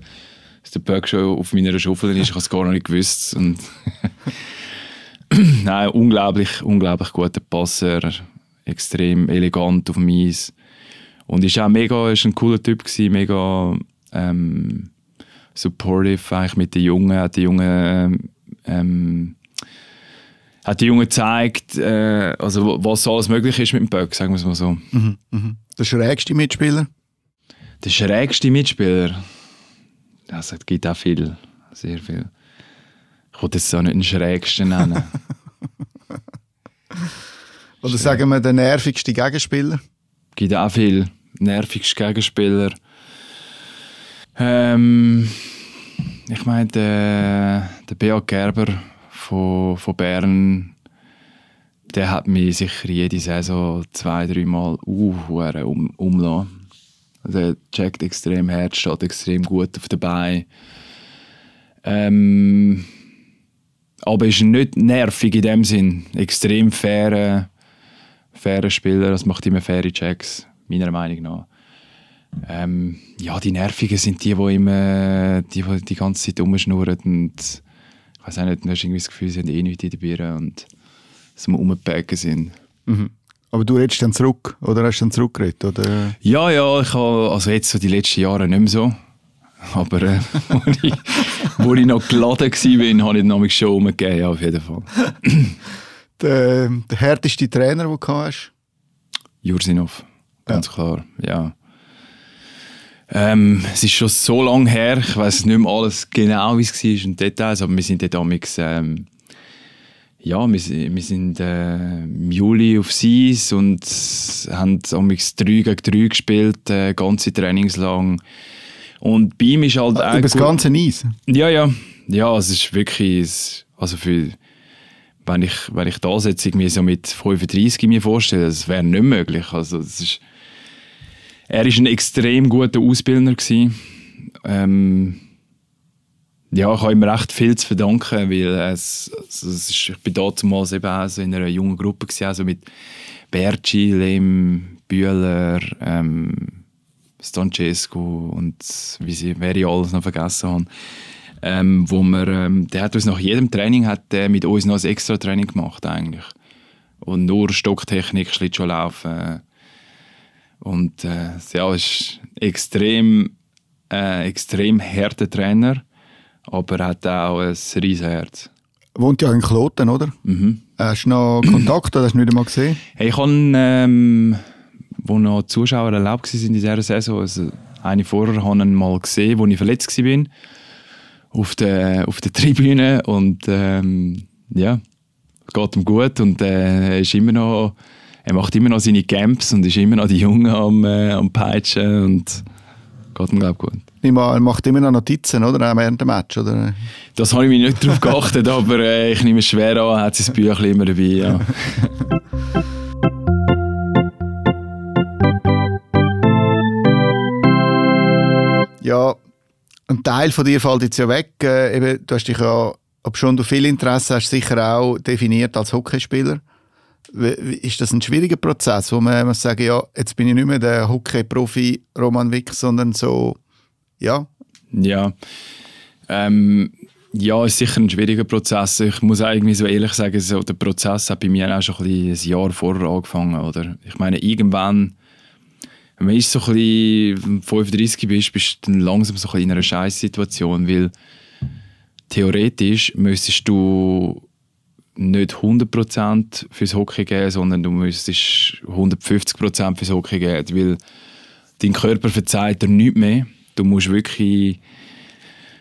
dass der Böck schon auf meiner Schaufel ist, ich habe es gar noch nicht gewusst und Nein, unglaublich, unglaublich guter Passer, extrem elegant auf dem Eis. Und ist auch mega, ist ein cooler Typ gewesen, mega ähm, supportive eigentlich mit den Jungen, hat die Jungen ähm, hat die Jungen gezeigt, äh, also was alles möglich ist mit dem Böck, sagen wir es mal so. Mhm, mhm. Der schrägste Mitspieler? Der schrägste Mitspieler? Es gibt auch viel, sehr viel. Ich wollte jetzt auch nicht den schrägsten nennen. Oder sagen wir den nervigsten Gegenspieler? Gibt auch viel nervigste Gegenspieler. Ähm, ich meine, der, der Beat Gerber von, von Bern, der hat mich sicher jede Saison zwei, dreimal uh, um, umlassen. Also checkt extrem hart, steht extrem gut auf der Beine. Ähm, aber ist nicht nervig in dem Sinn. Extrem fairer, fairer Spieler, das macht immer faire Checks, meiner Meinung nach. Ähm, ja, die Nervigen sind die, die immer die, die, ganze Zeit rumschnurren und ich weiß auch nicht, du hast irgendwie das Gefühl, sie haben eh nichts in der Birne und dass wir rumgepacken sind. Mhm. Aber du redest dann zurück, oder hast du dann zurückgeredet? Oder? Ja, ja, ich habe, also jetzt so die letzten Jahre nicht mehr so. Aber äh, wo, ich, wo ich noch geladen war, habe ich noch schon umgegeben, ja, auf jeden Fall. der, der härteste Trainer, den du hast? Jursinov, ganz ja. klar, ja. Ähm, es ist schon so lange her, ich weiß nicht mehr alles genau, wie es war in Details, aber wir sind dort damals, ähm, ja, wir, wir sind äh, im Juli auf Seis und haben damals 3 gegen 3 gespielt, äh, ganze Trainings lang. Und bei ihm ist halt ah, auch. Über das ganze Eis? Ja, ja. Ja, es ist wirklich. Also für, wenn, ich, wenn ich das jetzt irgendwie so mit 35 mir vorstelle, das wäre nicht möglich. Also, das ist, er war ein extrem guter Ausbildner. Ähm, ja, ich habe ihm recht viel zu verdanken, weil es, also es ist, ich bin damals eben auch so in einer jungen Gruppe, gewesen, also mit Berci, Lem, Bühler, ähm, Stancesco und wie sie, wer ich alles noch vergessen habe. Ähm, wo wir, ähm, der hat uns nach jedem Training hat der mit uns noch ein extra Training gemacht eigentlich. Und nur Stocktechnik, Schlittschuhlaufen. Und äh, ja, ist extrem, äh, extrem harter Trainer, aber er hat auch ein riesen Herz. Wohnt ja in Kloten, oder? Mhm. Hast du noch Kontakt oder hast du nicht einmal gesehen? Hey, ich habe ähm, wo noch Zuschauer erlaubt waren in dieser Saison. Also eine vorher habe ich mal gesehen, wo ich verletzt war. Auf der, auf der Tribüne. Und ähm, ja, es geht ihm gut. Und äh, er, ist immer noch, er macht immer noch seine Camps und ist immer noch die Jungen am, äh, am Peitschen. Und geht ihm, glaube ich, gut. Er macht immer noch Notizen, oder? Auch während dem Match, oder? Das habe ich mich nicht darauf geachtet, aber äh, ich nehme es schwer an, er hat sein Büchlein immer dabei, ja. Ja, ein Teil von dir fällt jetzt ja weg. Äh, eben, du hast dich ja, ob schon du viel Interesse hast, sicher auch definiert als Hockeyspieler. Ist das ein schwieriger Prozess, wo man muss sagen, ja, jetzt bin ich nicht mehr der Hockey-Profi Roman Wick, sondern so, ja? Ja. Ähm, Ja, ist sicher ein schwieriger Prozess. Ich muss eigentlich so ehrlich sagen, so der Prozess hat bei mir auch schon ein, ein Jahr vorher angefangen. Oder? Ich meine, irgendwann, wenn man ist so ein bisschen 35 bist, bist du dann langsam so ein in einer Scheißsituation, weil theoretisch müsstest du nicht 100% fürs Hockey geben, sondern du müsstest 150% fürs Hockey geben, weil dein Körper verzeiht dir nichts mehr. Du musst wirklich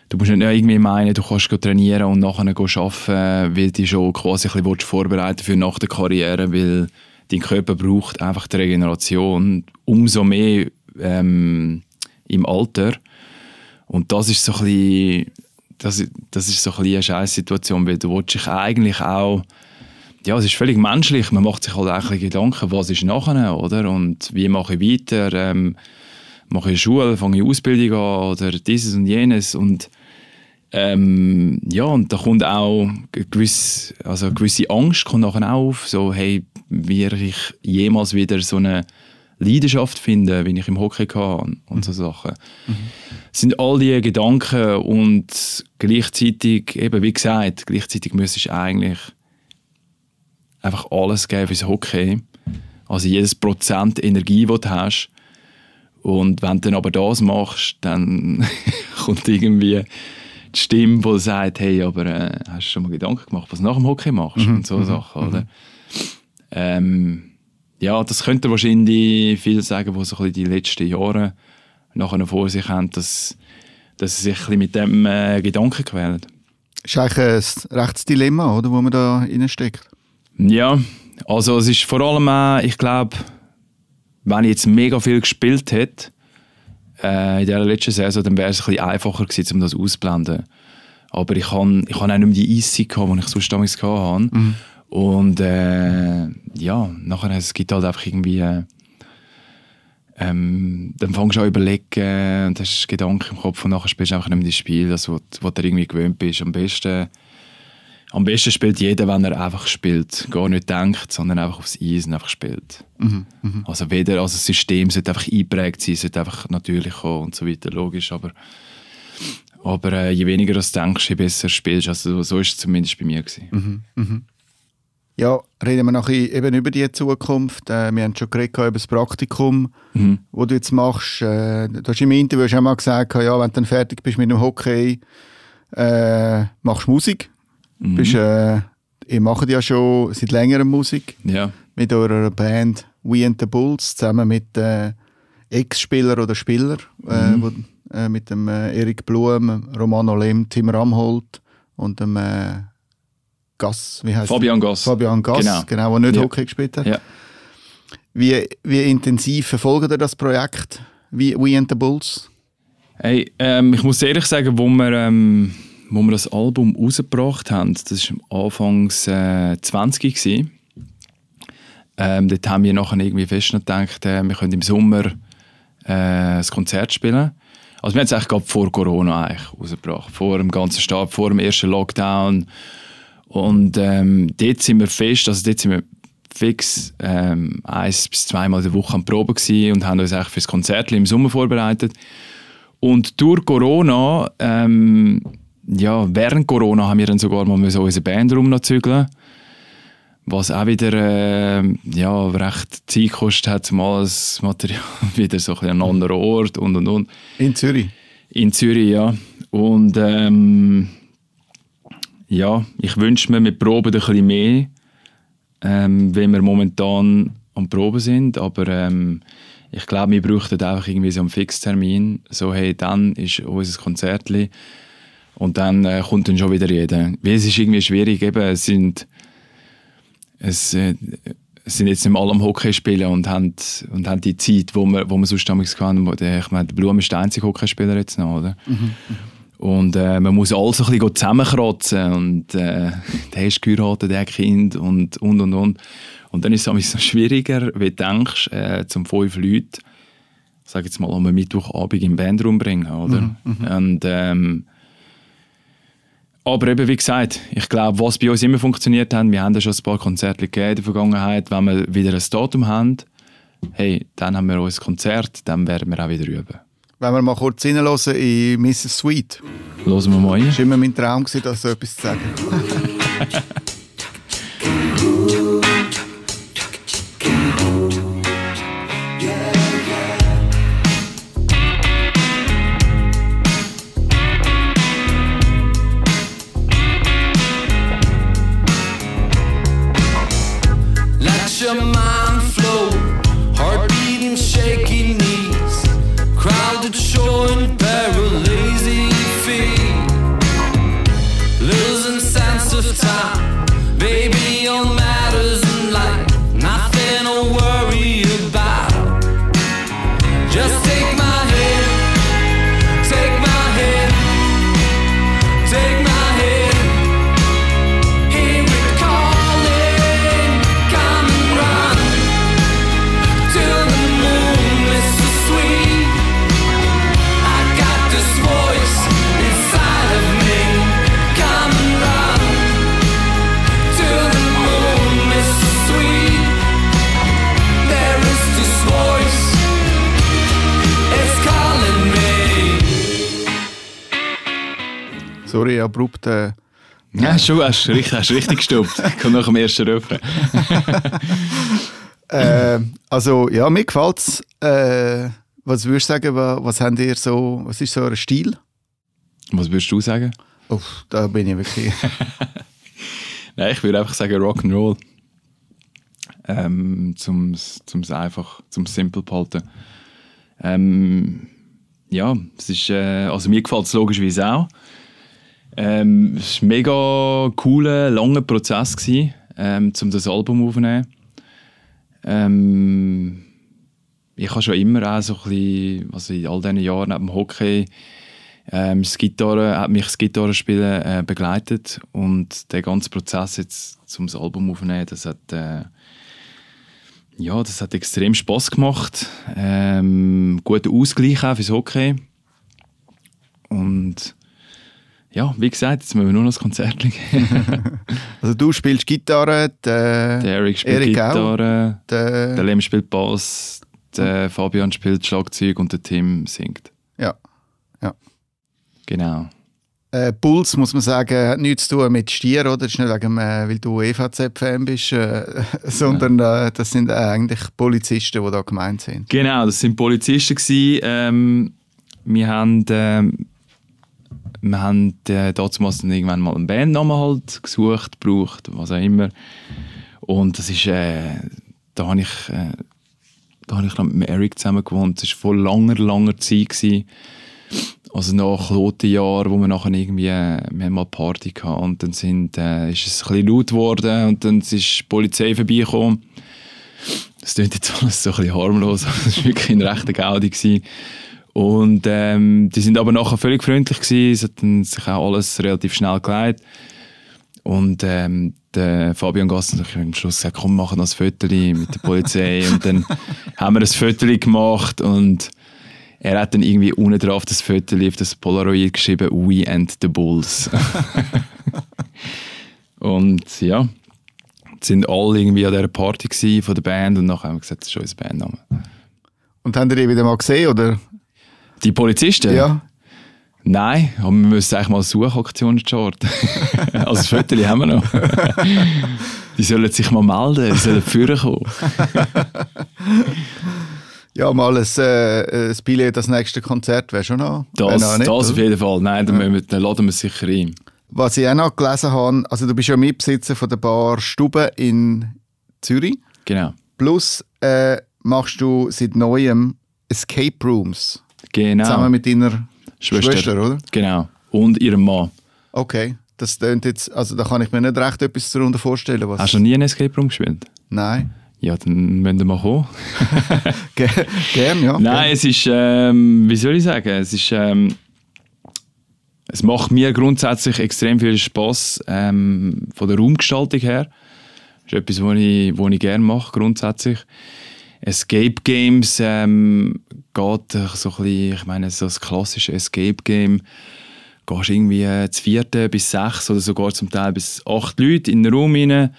du musst nicht irgendwie meinen, du kannst trainieren und nachher arbeiten, weil du schon quasi ein bisschen vorbereiten für nach der Karriere, weil dein Körper braucht einfach die Regeneration umso mehr ähm, im Alter. Und das ist so ein bisschen, das, das ist so ein eine Scheißsituation, weil du dich eigentlich auch ja, es ist völlig menschlich. Man macht sich halt eigentlich Gedanken, was ist nachher, oder? Und wie mache ich weiter? Ähm, mache ich Schule, fange ich Ausbildung an oder dieses und jenes und ähm, ja, und da kommt auch gewisse, also gewisse Angst kommt nachher auch auf, so, hey, werde ich jemals wieder so eine Leidenschaft finden, wie ich im Hockey kann und so Sachen. Mhm. Das sind all diese Gedanken und gleichzeitig, eben wie gesagt, gleichzeitig müsstest du eigentlich einfach alles geben fürs Hockey. Also jedes Prozent Energie, das du hast. Und wenn du dann aber das machst, dann kommt irgendwie die Stimme, die sagt, hey, aber äh, hast du schon mal Gedanken gemacht, was du nach dem Hockey machst mhm. und so mhm. Sachen, oder? Mhm. Ähm, ja, das könnte wahrscheinlich viele sagen, die so die letzten Jahre nachher vor sich haben, dass, dass sie sich ein mit dem äh, Gedanken quälen. Das ist eigentlich ein rechtes Dilemma, oder, wo man da steckt. Ja, also es ist vor allem auch, ich glaube, wenn ich jetzt mega viel gespielt hätte, äh, in der letzten Saison, dann wäre es ein bisschen einfacher gewesen, um das auszublenden. Aber ich habe ich hab auch nicht mehr die gehabt, die ich sonst damals hatte. Mhm. Und äh, ja, nachher es gibt halt einfach irgendwie... Äh, ähm, dann fängst du an überlegen und hast Gedanken im Kopf und nachher spielst du einfach nicht mehr das Spiel, das, was, was du irgendwie gewöhnt bist. Am besten am besten spielt jeder, wenn er einfach spielt. Gar nicht denkt, sondern einfach aufs Eis und einfach spielt. Mhm, mh. Also weder, also das System sollte einfach eingeprägt sein, sollte einfach natürlich kommen und so weiter, logisch, aber, aber äh, je weniger du denkst, je besser spielst. Also so ist es zumindest bei mir. Mhm, mh. Ja, reden wir noch eben über die Zukunft. Äh, wir haben schon geredet über das Praktikum, mhm. das du jetzt machst. Äh, du hast im Interview schon mal gesagt, ja, wenn du dann fertig bist mit dem Hockey, äh, machst du Musik. Mhm. Bist, äh, ihr macht ja schon seit längerem Musik. Ja. Mit eurer Band We and the Bulls, zusammen mit äh, Ex-Spieler oder Spieler, äh, mhm. wo, äh, mit dem äh, Erik Blum, Romano Lem, Tim Ramholt und dem Gass, wie heißt Fabian Gass. Fabian Gass, genau, genau der nicht ja. Hockey gespielt hat. Ja. Wie, wie intensiv verfolgt ihr das Projekt, We, We and the Bulls? Hey, ähm, ich muss ehrlich sagen, wo wir ähm, wo wir das Album rausgebracht haben, das war Anfangs äh, 20 gewesen. Ähm, dort haben wir nachher irgendwie fest gedacht, äh, wir können im Sommer äh, ein Konzert spielen. Also wir haben es eigentlich gerade vor Corona eigentlich rausgebracht, vor dem ganzen Start, vor dem ersten Lockdown. Und ähm, dort sind wir fest, also dort sind wir fix ähm, eins bis zweimal der Woche an Probe und haben uns eigentlich für das Konzert im Sommer vorbereitet. Und durch Corona ähm, ja, während Corona haben wir dann sogar mal unsere Band rumzügeln was auch wieder äh, ja, recht Zeit gekostet hat, mal das Material wieder so ein an einem anderen Ort und und und. In Zürich? In Zürich, ja. Und ähm, ja, ich wünsche mir, wir proben ein bisschen mehr, ähm, wenn wir momentan am Proben sind, aber ähm, ich glaube, wir bräuchten einfach irgendwie so einen Fixtermin, so hey, dann ist unser Konzertli und dann äh, kommt dann schon wieder jeder. Weil es ist irgendwie schwierig, eben, es sind, es, äh, sind jetzt nicht alle am Hockey spielen und haben, und haben die Zeit, wo man, wo man sonst damals hatten. Ich meine, Blum ist der einzige Hockeyspieler jetzt noch, oder? Mhm. Und äh, man muss alles ein bisschen zusammenkratzen und äh, der ist geheiratet, der Kind und und und und. Und dann ist es ein bisschen schwieriger, wie du denkst, äh, zum fünf Leute, sag jetzt mal, am Mittwochabend im Bandraum bringen, oder? Mhm, mhm. und ähm, aber eben, wie gesagt, ich glaube, was bei uns immer funktioniert hat, wir haben ja schon ein paar Konzerte gegeben in der Vergangenheit, wenn wir wieder ein Datum haben, hey, dann haben wir unser Konzert, dann werden wir auch wieder üben. Wenn wir mal kurz reinhören in Mrs. Sweet. Hören wir mal rein. Es war immer mein Traum, gewesen, das so etwas zu sagen. Sorry, abrupt. Äh, Ja, schon, hast du richtig, hast richtig gestoppt. Kommt nach dem ersten Refrain. äh, also, ja, mir gefällt es. Äh, was würdest du sagen, wa- was habt ihr so, was ist so euer Stil? Was würdest du sagen? Uff, da bin ich wirklich. Nein, ich würde einfach sagen Rock'n'Roll. Ähm, zum zum einfach zum simpel behalten. Ähm, ja, es ist äh, also mir gefällt es logischerweise auch. Ähm, es war ein mega cooler, langer Prozess gewesen, ähm, um das Album aufzunehmen. Ähm, ich habe schon immer auch so ein bisschen, also in all diesen Jahren neben dem Hockey, ähm, das Gitarre, hat mich das Gitarrespielen äh, begleitet und der ganze Prozess jetzt zum das Album aufzunehmen, das hat äh, ja, das hat extrem Spaß gemacht. Ähm, guter Ausgleich auch fürs Hockey. Und ja, wie gesagt, jetzt müssen wir nur noch das Konzert gehen. Also, du spielst Gitarre, der, Der Eric spielt Eric auch. Gitarre, der, der Lem spielt Bass, der Fabian spielt Schlagzeug und der Tim singt. ja. Genau. Äh, Puls, muss man sagen, hat nichts zu tun mit Stier, oder? Das ist nicht wegen, äh, weil du EVZ-Fan bist, äh, sondern äh, das sind äh, eigentlich Polizisten, die da gemeint sind. Genau, das sind Polizisten gewesen. Ähm, wir haben, ähm, wir haben äh, damals dann irgendwann mal einen Bandnamen halt gesucht, gebraucht, was auch immer. Und das ist, äh, da habe ich, äh, da habe ich noch mit Eric zusammen gewohnt. Das war vor langer, langer Zeit gewesen. Also nach Klotenjahr, wo wir nachher irgendwie, äh, wir mal Party gehabt und dann sind, äh, ist es ein bisschen laut geworden und dann ist die Polizei vorbeigekommen. Das klingt jetzt alles so ein bisschen harmlos, aber das war wirklich ein rechter Gaudi. Gewesen. Und ähm, die sind aber nachher völlig freundlich gewesen, es hat dann sich auch alles relativ schnell geleitet. Und ähm, der Fabian Gassen hat am Schluss gesagt, komm, machen noch ein Foto mit der Polizei. und dann haben wir ein Foto gemacht und er hat dann irgendwie unten drauf das Foto auf das Polaroid geschrieben, We and the Bulls. und ja, sind alle irgendwie an dieser Party gewesen von der Band und nachher haben wir gesagt, das ist unser Bandname. Und habt ihr die wieder mal gesehen, oder? Die Polizisten? Ja. Nein, aber wir müssen eigentlich mal eine Suchaktion starten. also das Foto haben wir noch. die sollen sich mal melden, die sollen führen kommen. Ja, mal ein, äh, ein Billett das nächste Konzert wäre schon noch. Das, noch das oder? auf jeden Fall. Nein, dann, müssen wir, dann laden wir es sicher ein. Was ich auch noch gelesen habe, also du bist ja Mitbesitzer von der Bar Stube in Zürich. Genau. Plus äh, machst du seit neuem Escape Rooms. Genau. Zusammen mit deiner Schwester. Schwester, oder? Genau. Und ihrem Mann. Okay. Das tönt jetzt, also da kann ich mir nicht recht etwas darunter vorstellen. Was Hast du noch nie einen Escape Room gespielt? Nein. Ja, dann müssen wir mal kommen. Ge gern, ja. Nein, es ist, ähm, wie soll ich sagen, es ist, ähm, es macht mir grundsätzlich extrem viel Spaß ähm, von der Raumgestaltung her. Das ist etwas, was ich, was ich gerne mache, grundsätzlich. Escape Games ähm, geht so ein bisschen, ich meine, so das klassische Escape Game, gehst irgendwie äh, zu vierten bis sechs oder sogar zum Teil bis acht Leute in den Raum rein.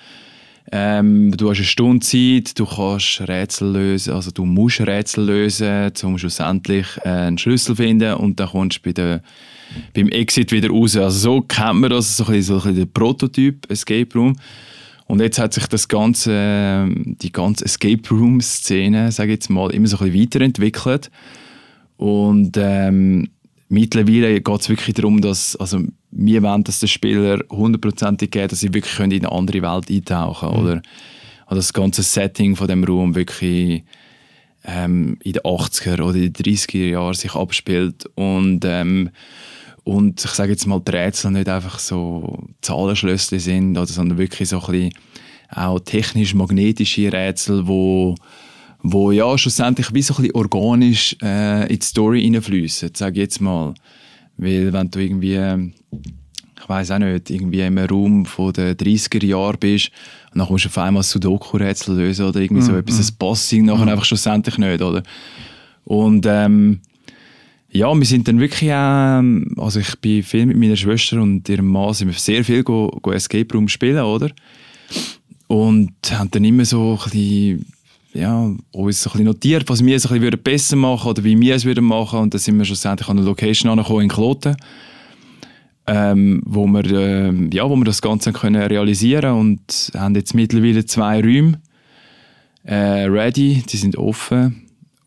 Ähm, du hast eine Stunde Zeit, du kannst Rätsel lösen, also du musst Rätsel lösen, um schlussendlich äh, einen Schlüssel finden und dann kommst du bei der, beim Exit wieder raus. Also so kennt man das, so ein bisschen, so ein bisschen der Prototyp Escape Room. Und jetzt hat sich das ganze, ähm, die ganze Escape Room Szene, sage ich jetzt mal, immer so ein bisschen weiterentwickelt. Und ähm, mittlerweile geht es wirklich darum, dass also wir wollen, dass der Spieler hundertprozentig geht, dass sie wirklich können in eine andere Welt eintauchen können. Oder, oder das ganze Setting von dem Raum wirklich ähm, in den 80er oder in den 30er Jahren sich abspielt. Und, ähm, und ich sage jetzt mal, die Rätsel nicht einfach so Zahlenschlössli sind, oder, sondern wirklich so ein bisschen auch technisch-magnetische Rätsel, wo wo ja schlussendlich wie so ein bisschen organisch äh, in die Story hineinfließen, sage ich jetzt mal. Weil wenn du irgendwie, ich weiß auch nicht, irgendwie im Raum von den 30er Jahren bist und dann kommst du auf einmal Sudoku-Rätsel lösen oder irgendwie so Mhm, etwas, das passt nachher einfach schlussendlich nicht, oder? Und ähm, ja, wir sind dann wirklich auch, also ich bin viel mit meiner Schwester und ihrem Mann sind wir sehr viel go, go Escape Room spielen, oder? Und haben dann immer so ein bisschen, ja, uns ein bisschen notiert, was wir so ein bisschen besser machen oder wie wir es würden machen. Und dann sind wir schlussendlich an eine Location angekommen in Kloten, ähm, wo, wir, ähm, ja, wo wir das Ganze können realisieren und haben jetzt mittlerweile zwei Räume äh, ready, die sind offen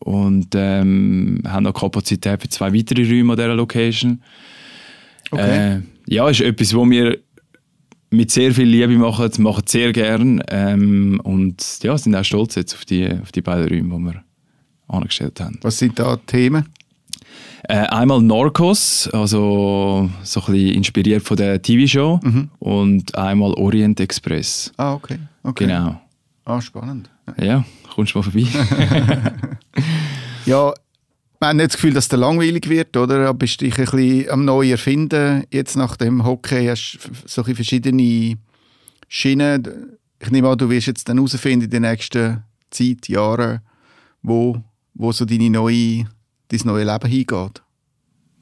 und ähm, haben noch Kapazität für zwei weitere Räume an dieser Location. Okay. Äh, ja, ist etwas, wo wir mit sehr viel Liebe machen, machen sehr gern ähm, und ja, sind auch stolz jetzt auf die, auf die beiden Räume, die wir angestellt haben. Was sind da Themen? Äh, einmal Narcos, also so ein bisschen inspiriert von der TV-Show und einmal Orient Express. Ah, okay. okay. Genau. Ah, spannend. Ja, kommst du mal vorbei? Ja, man hat nicht das Gefühl, dass der langweilig wird, oder? Bist dich ein bisschen am neu erfinden. Jetzt nach dem Hockey hast du so ein bisschen verschiedene Schienen. Ich nehme an, du wirst jetzt dann herausfinden in den nächsten Zeit, Jahren, wo, wo so deine neue, dein neue Leben hingeht.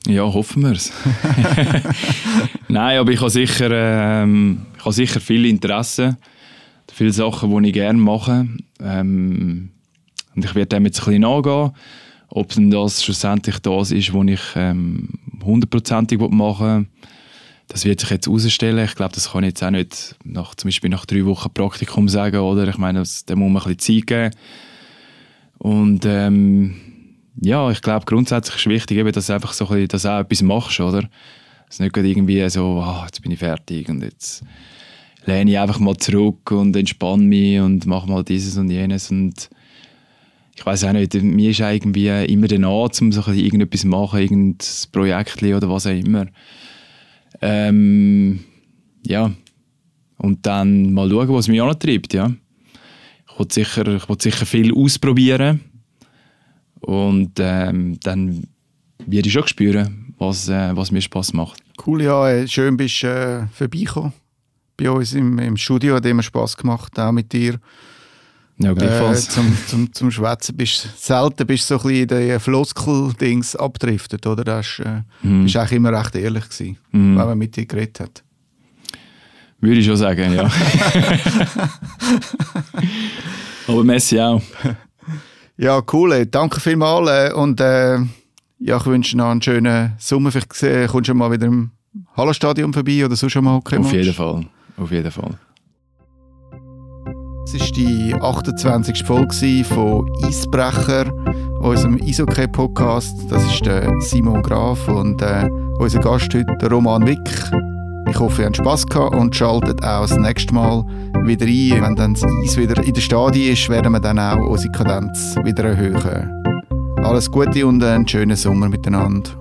Ja, hoffen wir es. Nein, aber ich habe sicher, ähm, ich habe sicher viel Interesse, viele Sachen, die ich gerne mache. Ähm, und ich werde dem jetzt ein bisschen nachgehen, ob denn das schlussendlich das ist, was ich ähm, hundertprozentig machen will. Das wird sich jetzt herausstellen. Ich glaube, das kann ich jetzt auch nicht nach, zum Beispiel nach drei Wochen Praktikum sagen, oder? Ich meine, dem muss man ein bisschen Zeit geben. Und ähm, ja, ich glaube, grundsätzlich ist wichtig, eben, dass du einfach so ein bisschen, dass auch etwas machst, oder? Dass nicht irgendwie so, ah, jetzt bin ich fertig und jetzt lehne ich einfach mal zurück und entspanne mich und mache mal dieses und jenes und ich weiß auch nicht, mir ist irgendwie immer der Nah, um so irgendetwas zu machen, irgendein Projekt oder was auch immer. Ähm, ja, und dann mal schauen, was mich antreibt, ja. Ich will sicher, sicher viel ausprobieren und ähm, dann werde ich schon spüren, was, äh, was mir Spaß macht. Cool, ja, äh, schön bist du äh, vorbeigekommen bei uns im, im Studio, hat immer Spass gemacht, auch mit dir. Ja, Äh, zum, zum, zum Schwätzen bist selten bist du so ein bisschen in den Floskel-Dings abdriftet, oder? Du hast, äh, Mhm. bist eigentlich immer recht ehrlich gewesen, Mhm. wenn man mit dir geredet hat. Würde ich schon sagen, ja. Aber Messi auch. Ja, cool. Äh, danke vielmals äh, und äh, ja, ich wünsche noch einen schönen Sommer. Vielleicht äh, kommst du mal wieder im Hallenstadion vorbei oder sonst schon mal Auf jeden Fall. Auf jeden Fall. Es war die 28. Folge von Eisbrecher, unserem Eishockey-Podcast. Das ist Simon Graf und äh, unser Gast heute, Roman Wick. Ich hoffe, ihr habt Spass gehabt und schaltet auch das nächste Mal wieder ein. Wenn dann das Eis wieder in der Stadie ist, werden wir dann auch unsere Kadenz wieder erhöhen. Alles Gute und einen schönen Sommer miteinander.